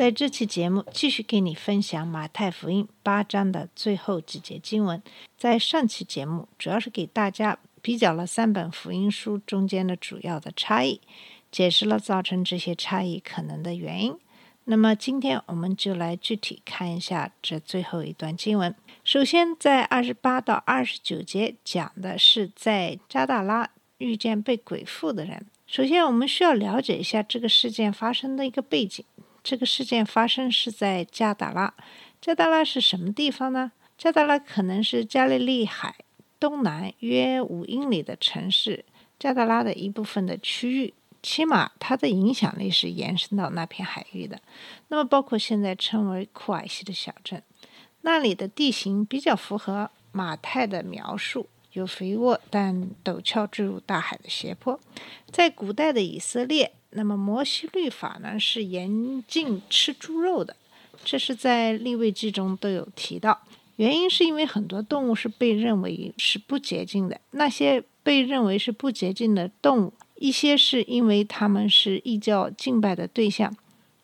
在这期节目继续给你分享马太福音八章的最后几节经文。在上期节目主要是给大家比较了三本福音书中间的主要的差异，解释了造成这些差异可能的原因。那么今天我们就来具体看一下这最后一段经文。首先，在二十八到二十九节讲的是在加大拉遇见被鬼附的人。首先，我们需要了解一下这个事件发生的一个背景。这个事件发生是在加达拉。加达拉是什么地方呢？加达拉可能是加利利海东南约五英里的城市，加达拉的一部分的区域。起码它的影响力是延伸到那片海域的。那么，包括现在称为库尔西的小镇，那里的地形比较符合马太的描述。有肥沃但陡峭坠入大海的斜坡。在古代的以色列，那么摩西律法呢是严禁吃猪肉的，这是在立位记中都有提到。原因是因为很多动物是被认为是不洁净的，那些被认为是不洁净的动物，一些是因为它们是异教敬拜的对象，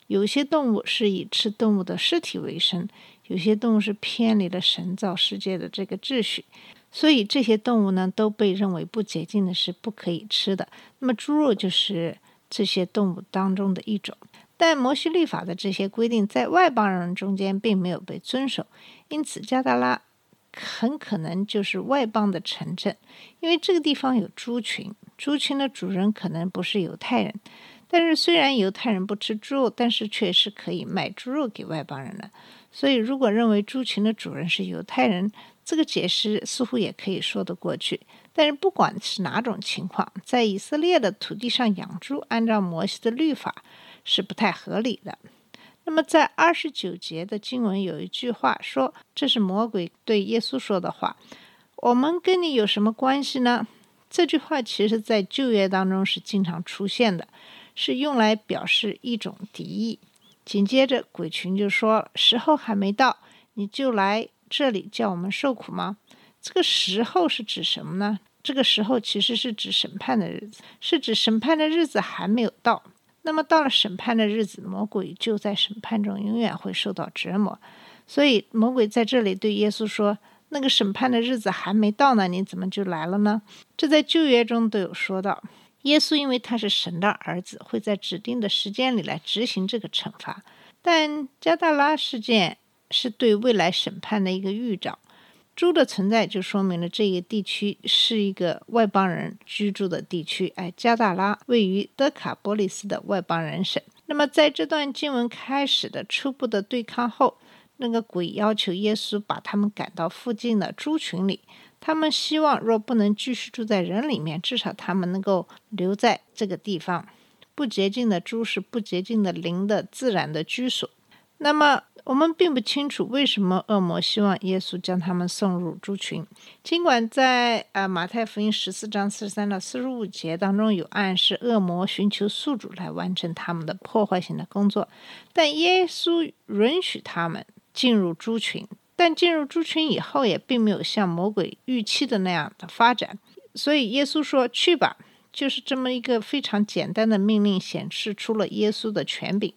有些动物是以吃动物的尸体为生，有些动物是偏离了神造世界的这个秩序。所以这些动物呢，都被认为不洁净的，是不可以吃的。那么猪肉就是这些动物当中的一种。但摩西律法的这些规定在外邦人中间并没有被遵守，因此加达拉很可能就是外邦的城镇，因为这个地方有猪群，猪群的主人可能不是犹太人。但是虽然犹太人不吃猪肉，但是却是可以卖猪肉给外邦人的。所以如果认为猪群的主人是犹太人，这个解释似乎也可以说得过去，但是不管是哪种情况，在以色列的土地上养猪，按照摩西的律法是不太合理的。那么在二十九节的经文有一句话说：“这是魔鬼对耶稣说的话，我们跟你有什么关系呢？”这句话其实在旧约当中是经常出现的，是用来表示一种敌意。紧接着鬼群就说：“时候还没到，你就来。”这里叫我们受苦吗？这个时候是指什么呢？这个时候其实是指审判的日子，是指审判的日子还没有到。那么到了审判的日子，魔鬼就在审判中永远会受到折磨。所以魔鬼在这里对耶稣说：“那个审判的日子还没到呢，你怎么就来了呢？”这在旧约中都有说到。耶稣因为他是神的儿子，会在指定的时间里来执行这个惩罚。但加大拉事件。是对未来审判的一个预兆。猪的存在就说明了这个地区是一个外邦人居住的地区。哎，加大拉位于德卡波利斯的外邦人省。那么，在这段经文开始的初步的对抗后，那个鬼要求耶稣把他们赶到附近的猪群里。他们希望若不能继续住在人里面，至少他们能够留在这个地方。不洁净的猪是不洁净的灵的自然的居所。那么。我们并不清楚为什么恶魔希望耶稣将他们送入猪群。尽管在啊马太福音十四章四十三到四十五节当中有暗示恶魔寻求宿主来完成他们的破坏性的工作，但耶稣允许他们进入猪群。但进入猪群以后，也并没有像魔鬼预期的那样的发展。所以耶稣说：“去吧。”就是这么一个非常简单的命令，显示出了耶稣的权柄。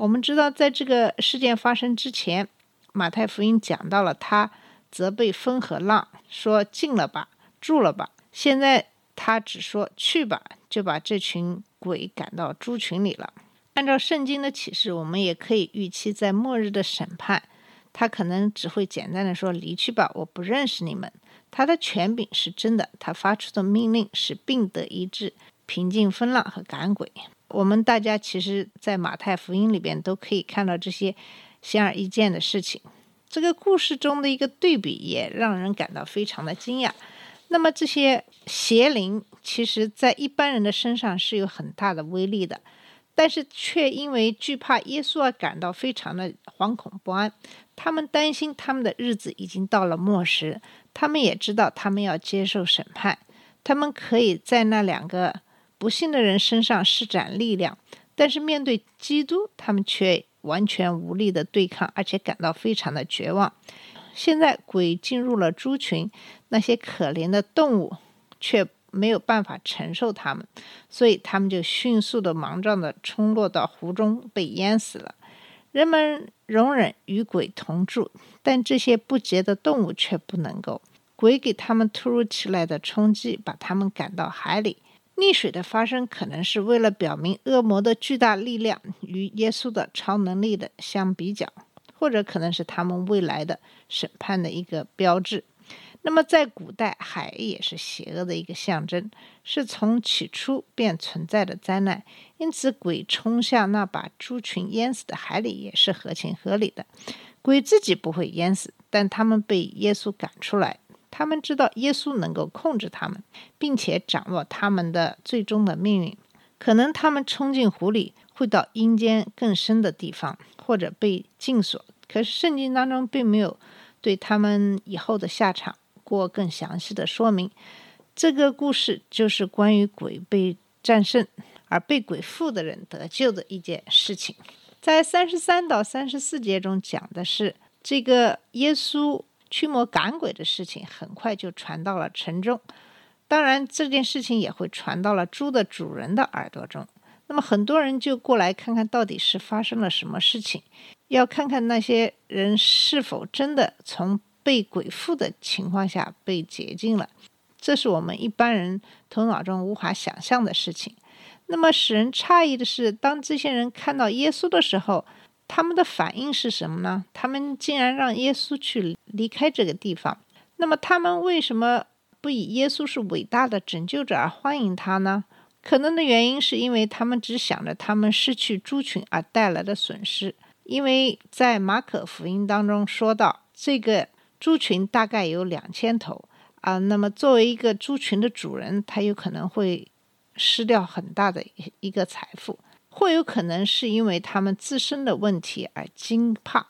我们知道，在这个事件发生之前，马太福音讲到了他责备风和浪，说进了吧，住了吧。现在他只说去吧，就把这群鬼赶到猪群里了。按照圣经的启示，我们也可以预期，在末日的审判，他可能只会简单的说离去吧，我不认识你们。他的权柄是真的，他发出的命令是病得医治、平静风浪和赶鬼。我们大家其实，在马太福音里边都可以看到这些显而易见的事情。这个故事中的一个对比，也让人感到非常的惊讶。那么，这些邪灵其实在一般人的身上是有很大的威力的，但是却因为惧怕耶稣而感到非常的惶恐不安。他们担心他们的日子已经到了末时，他们也知道他们要接受审判。他们可以在那两个不幸的人身上施展力量，但是面对基督，他们却完全无力的对抗，而且感到非常的绝望。现在鬼进入了猪群，那些可怜的动物却没有办法承受他们，所以他们就迅速的、莽撞的冲落到湖中，被淹死了。人们容忍与鬼同住，但这些不洁的动物却不能够。鬼给他们突如其来的冲击，把他们赶到海里。溺水的发生，可能是为了表明恶魔的巨大力量与耶稣的超能力的相比较。或者可能是他们未来的审判的一个标志。那么，在古代，海也是邪恶的一个象征，是从起初便存在的灾难。因此，鬼冲向那把猪群淹死的海里也是合情合理的。鬼自己不会淹死，但他们被耶稣赶出来。他们知道耶稣能够控制他们，并且掌握他们的最终的命运。可能他们冲进湖里，会到阴间更深的地方，或者被禁锁。可是圣经当中并没有对他们以后的下场过更详细的说明。这个故事就是关于鬼被战胜而被鬼附的人得救的一件事情。在三十三到三十四节中讲的是这个耶稣驱魔赶鬼的事情，很快就传到了城中。当然，这件事情也会传到了猪的主人的耳朵中。那么很多人就过来看看到底是发生了什么事情。要看看那些人是否真的从被鬼附的情况下被洁净了，这是我们一般人头脑中无法想象的事情。那么使人诧异的是，当这些人看到耶稣的时候，他们的反应是什么呢？他们竟然让耶稣去离开这个地方。那么他们为什么不以耶稣是伟大的拯救者而欢迎他呢？可能的原因是因为他们只想着他们失去猪群而带来的损失。因为在马可福音当中说到，这个猪群大概有两千头啊，那么作为一个猪群的主人，他有可能会失掉很大的一个财富，或有可能是因为他们自身的问题而惊怕，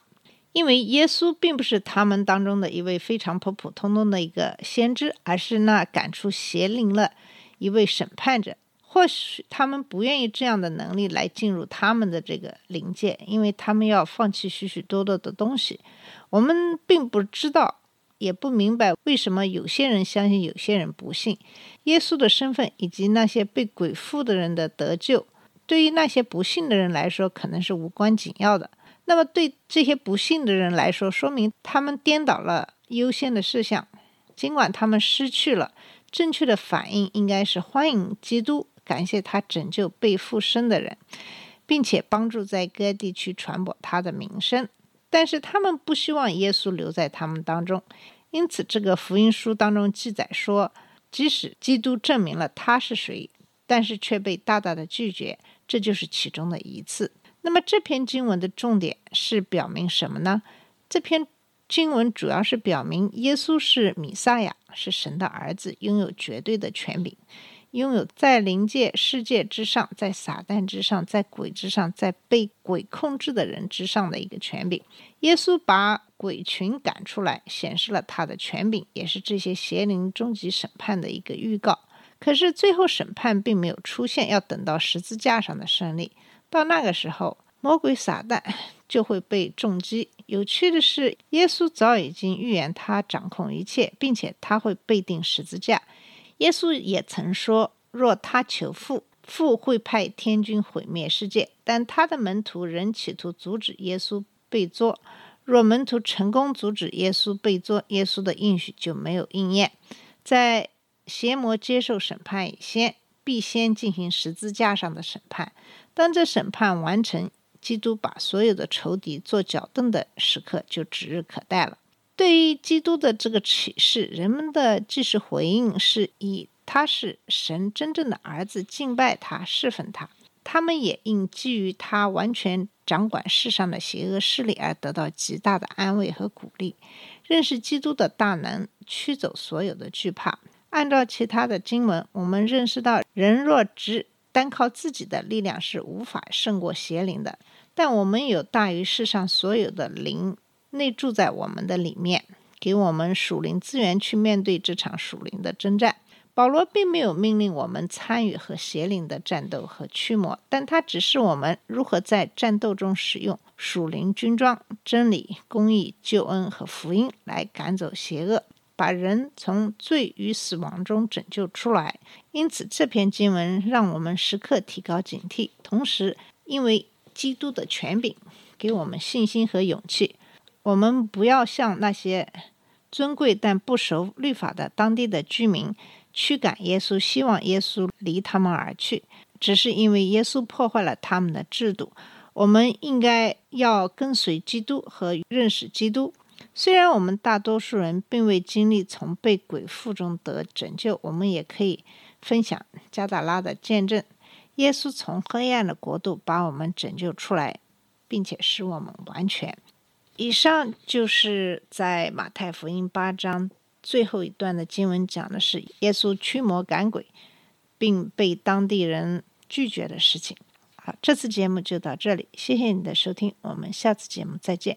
因为耶稣并不是他们当中的一位非常普普通通的一个先知，而是那赶出邪灵了一位审判者。或许他们不愿意这样的能力来进入他们的这个灵界，因为他们要放弃许许多多的东西。我们并不知道，也不明白为什么有些人相信，有些人不信。耶稣的身份以及那些被鬼附的人的得救，对于那些不信的人来说可能是无关紧要的。那么对这些不信的人来说，说明他们颠倒了优先的事项。尽管他们失去了正确的反应，应该是欢迎基督。感谢他拯救被附身的人，并且帮助在各地区传播他的名声。但是他们不希望耶稣留在他们当中，因此这个福音书当中记载说，即使基督证明了他是谁，但是却被大大的拒绝。这就是其中的一次。那么这篇经文的重点是表明什么呢？这篇经文主要是表明耶稣是弥撒亚，是神的儿子，拥有绝对的权柄。拥有在灵界世界之上，在撒旦之上，在鬼之上，在被鬼控制的人之上的一个权柄。耶稣把鬼群赶出来，显示了他的权柄，也是这些邪灵终极审判的一个预告。可是最后审判并没有出现，要等到十字架上的胜利。到那个时候，魔鬼撒旦 就会被重击。有趣的是，耶稣早已经预言他掌控一切，并且他会被钉十字架。耶稣也曾说：“若他求父，父会派天军毁灭世界。”但他的门徒仍企图阻止耶稣被捉。若门徒成功阻止耶稣被捉，耶稣的应许就没有应验。在邪魔接受审判以前，必先进行十字架上的审判。当这审判完成，基督把所有的仇敌做脚凳的时刻就指日可待了。对于基督的这个启示，人们的即时回应是以他是神真正的儿子，敬拜他，侍奉他。他们也因基于他完全掌管世上的邪恶势力而得到极大的安慰和鼓励。认识基督的大能，驱走所有的惧怕。按照其他的经文，我们认识到，人若只单靠自己的力量是无法胜过邪灵的。但我们有大于世上所有的灵内住在我们的里面，给我们属灵资源去面对这场属灵的征战。保罗并没有命令我们参与和邪灵的战斗和驱魔，但他指示我们如何在战斗中使用属灵军装、真理、公义、救恩和福音来赶走邪恶，把人从罪与死亡中拯救出来。因此，这篇经文让我们时刻提高警惕，同时因为基督的权柄给我们信心和勇气，我们不要像那些尊贵但不熟律法的当地的居民。驱赶耶稣，希望耶稣离他们而去，只是因为耶稣破坏了他们的制度。我们应该要跟随基督和认识基督。虽然我们大多数人并未经历从被鬼附中得拯救，我们也可以分享加达拉的见证：耶稣从黑暗的国度把我们拯救出来，并且使我们完全。以上就是在马太福音八章。最后一段的经文讲的是耶稣驱魔赶鬼，并被当地人拒绝的事情。好，这次节目就到这里，谢谢你的收听，我们下次节目再见。